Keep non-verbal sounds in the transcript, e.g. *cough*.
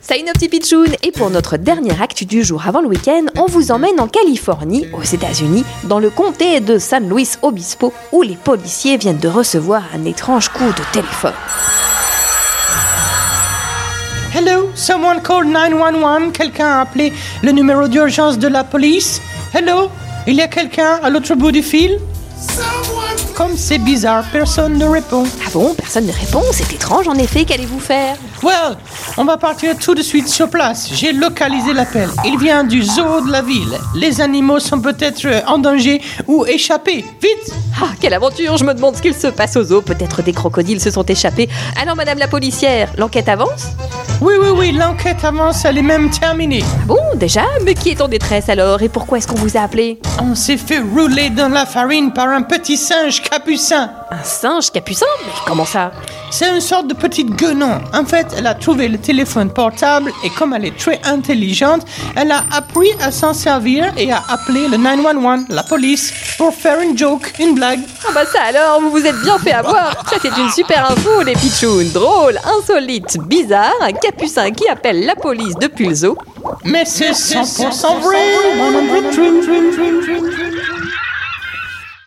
Salut nos petits pitchouns Et pour notre dernière actu du jour avant le week-end, on vous emmène en Californie, aux États-Unis, dans le comté de San Luis Obispo, où les policiers viennent de recevoir un étrange coup de téléphone. Hello, someone called 911. Quelqu'un a appelé le numéro d'urgence de la police. Hello, il y a quelqu'un à l'autre bout du fil? Comme c'est bizarre, personne ne répond. Ah bon, personne ne répond C'est étrange en effet, qu'allez-vous faire? Well, on va partir tout de suite sur place. J'ai localisé l'appel. Il vient du zoo de la ville. Les animaux sont peut-être en danger ou échappés. Vite Ah, quelle aventure Je me demande ce qu'il se passe aux zoo. Peut-être des crocodiles se sont échappés. Alors, madame la policière, l'enquête avance? Oui, oui, oui, l'enquête avance, elle est même terminée. Ah Bon, déjà? Mais qui est en détresse alors? Et pourquoi est-ce qu'on vous a appelé? On s'est fait rouler dans la farine par un petit singe capucin. Un singe capucin? Mais comment ça? C'est une sorte de petite guenon. En fait, elle a trouvé le téléphone portable et comme elle est très intelligente, elle a appris à s'en servir et a appelé le 911, la police, pour faire une joke, une blague. Ah bah ça alors, vous vous êtes bien fait avoir *laughs* Ça c'est une super info les pitchouns Drôle, insolite, bizarre, un capucin qui appelle la police depuis le zoo. Mais c'est 100% vrai, 100% true.